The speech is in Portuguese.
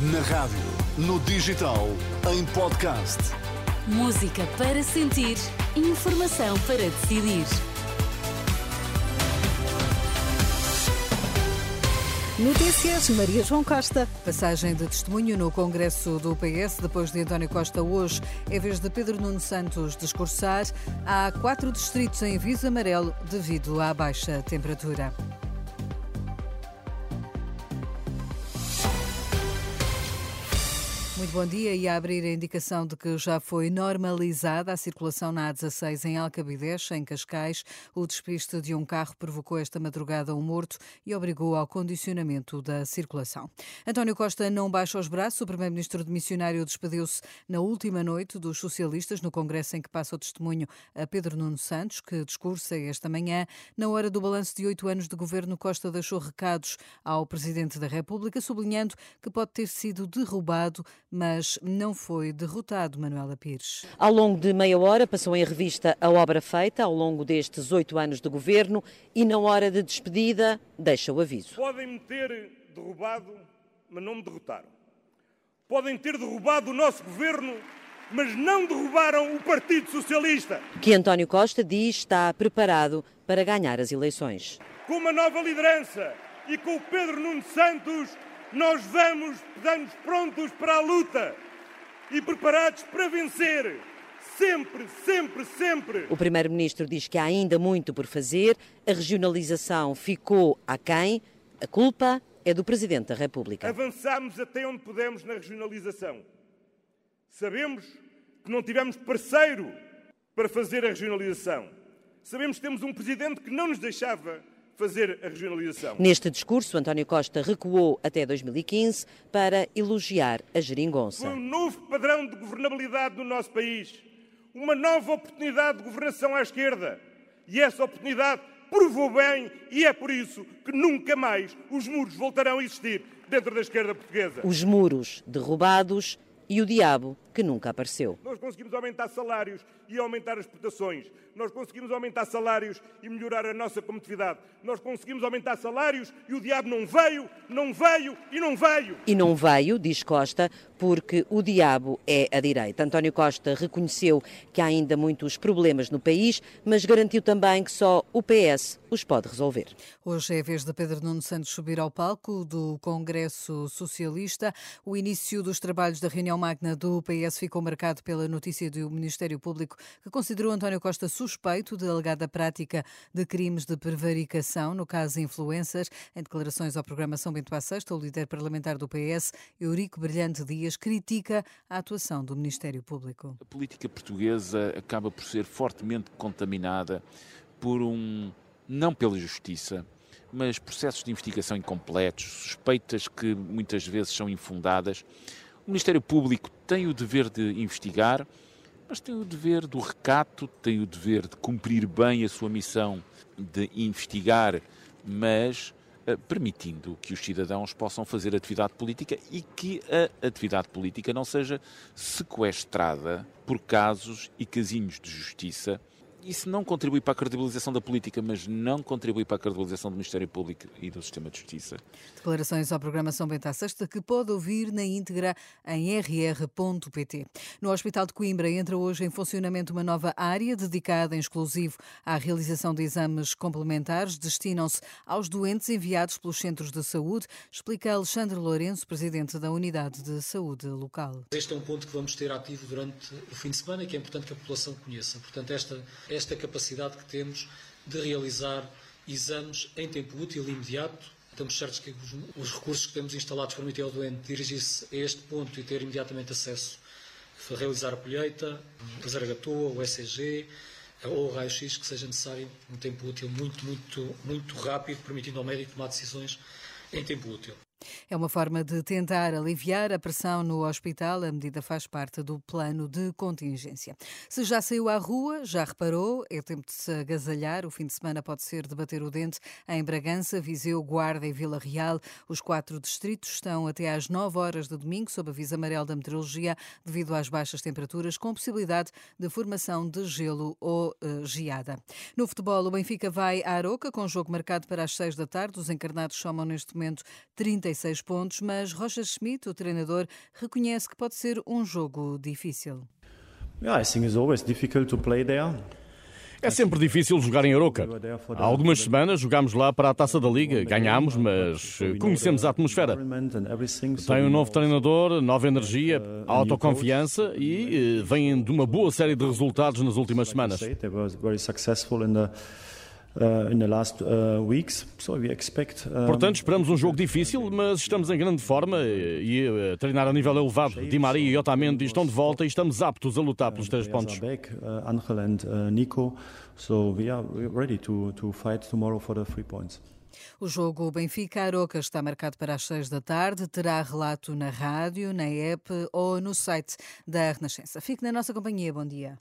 Na rádio, no digital, em podcast. Música para sentir, informação para decidir. Notícias, Maria João Costa. Passagem de testemunho no Congresso do PS, depois de António Costa hoje, é vez de Pedro Nuno Santos discursar. Há quatro distritos em aviso amarelo devido à baixa temperatura. Bom dia e a abrir a indicação de que já foi normalizada a circulação na A16 em Alcabidez, em Cascais. O despiste de um carro provocou esta madrugada um morto e obrigou ao condicionamento da circulação. António Costa não baixa os braços. O primeiro-ministro de missionário despediu-se na última noite dos socialistas no congresso em que passa o testemunho a Pedro Nuno Santos, que discursa esta manhã. Na hora do balanço de oito anos de governo, Costa deixou recados ao presidente da República, sublinhando que pode ter sido derrubado mas não foi derrotado Manuela Pires. Ao longo de meia hora passou em revista a obra feita ao longo destes oito anos de governo e na hora de despedida deixa o aviso. Podem-me ter derrubado, mas não me derrotaram. Podem ter derrubado o nosso governo, mas não derrubaram o Partido Socialista. Que António Costa diz está preparado para ganhar as eleições. Com uma nova liderança e com o Pedro Nuno Santos nós vamos, estamos prontos para a luta e preparados para vencer. Sempre, sempre, sempre. O Primeiro-Ministro diz que há ainda muito por fazer, a regionalização ficou aquém, a culpa é do Presidente da República. Avançamos até onde pudemos na regionalização. Sabemos que não tivemos parceiro para fazer a regionalização. Sabemos que temos um Presidente que não nos deixava fazer a regionalização. Neste discurso, António Costa recuou até 2015 para elogiar a geringonça. Um novo padrão de governabilidade no nosso país, uma nova oportunidade de governação à esquerda. E essa oportunidade provou bem e é por isso que nunca mais os muros voltarão a existir dentro da esquerda portuguesa. Os muros derrubados e o diabo que nunca apareceu. Nós conseguimos aumentar salários e aumentar exportações. Nós conseguimos aumentar salários e melhorar a nossa competitividade. Nós conseguimos aumentar salários e o diabo não veio, não veio e não veio. E não veio, diz Costa, porque o diabo é a direita. António Costa reconheceu que há ainda muitos problemas no país, mas garantiu também que só o PS os pode resolver. Hoje é a vez de Pedro Nuno Santos subir ao palco do Congresso Socialista. O início dos trabalhos da reunião magna do PS ficou marcado pela notícia do Ministério Público que considerou António Costa suspeito de alegada prática de crimes de prevaricação, no caso influências. Em declarações ao programa São Bento à Sexta, o líder parlamentar do PS, Eurico Brilhante Dias, critica a atuação do Ministério Público. A política portuguesa acaba por ser fortemente contaminada por um não pela justiça, mas processos de investigação incompletos, suspeitas que muitas vezes são infundadas. O Ministério Público tem o dever de investigar, mas tem o dever do recato, tem o dever de cumprir bem a sua missão de investigar, mas uh, permitindo que os cidadãos possam fazer atividade política e que a atividade política não seja sequestrada por casos e casinhos de justiça isso não contribui para a credibilização da política, mas não contribui para a credibilização do Ministério Público e do Sistema de Justiça. Declarações à programação Benta Sexta que pode ouvir na íntegra em rr.pt. No Hospital de Coimbra entra hoje em funcionamento uma nova área dedicada em exclusivo à realização de exames complementares. Destinam-se aos doentes enviados pelos centros de saúde, explica Alexandre Lourenço, presidente da Unidade de Saúde Local. Este é um ponto que vamos ter ativo durante o fim de semana e que é importante que a população conheça. Portanto, esta esta capacidade que temos de realizar exames em tempo útil e imediato. Estamos certos que os, os recursos que temos instalados permitem ao doente dirigir-se a este ponto e ter imediatamente acesso a realizar a colheita, fazer a gatoa, o ECG ou o raio-x que seja necessário um tempo útil muito, muito, muito rápido, permitindo ao médico tomar decisões em tempo útil. É uma forma de tentar aliviar a pressão no hospital. A medida faz parte do plano de contingência. Se já saiu à rua, já reparou, é tempo de se agasalhar. O fim de semana pode ser debater o dente em Bragança, Viseu, Guarda e Vila Real. Os quatro distritos estão até às 9 horas de domingo sob aviso amarelo da meteorologia devido às baixas temperaturas, com possibilidade de formação de gelo ou uh, geada. No futebol, o Benfica vai à Aroca com jogo marcado para as 6 da tarde. Os encarnados somam neste momento 36 três pontos, mas Rocha Schmidt, o treinador, reconhece que pode ser um jogo difícil. Yeah, I think it's always difficult to play there. É sempre difícil jogar em Aroca. Há algumas semanas jogámos lá para a Taça da Liga, ganhámos, mas conhecemos a atmosfera. Tem um novo treinador, nova energia, autoconfiança e vêm de uma boa série de resultados nas últimas semanas. Portanto, esperamos um jogo difícil, mas estamos em grande forma e a treinar a nível elevado. Di Maria e Otamendi estão de volta e estamos aptos a lutar pelos três pontos. O jogo Benfica-Aroca está marcado para as seis da tarde. Terá relato na rádio, na app ou no site da Renascença. Fique na nossa companhia. Bom dia.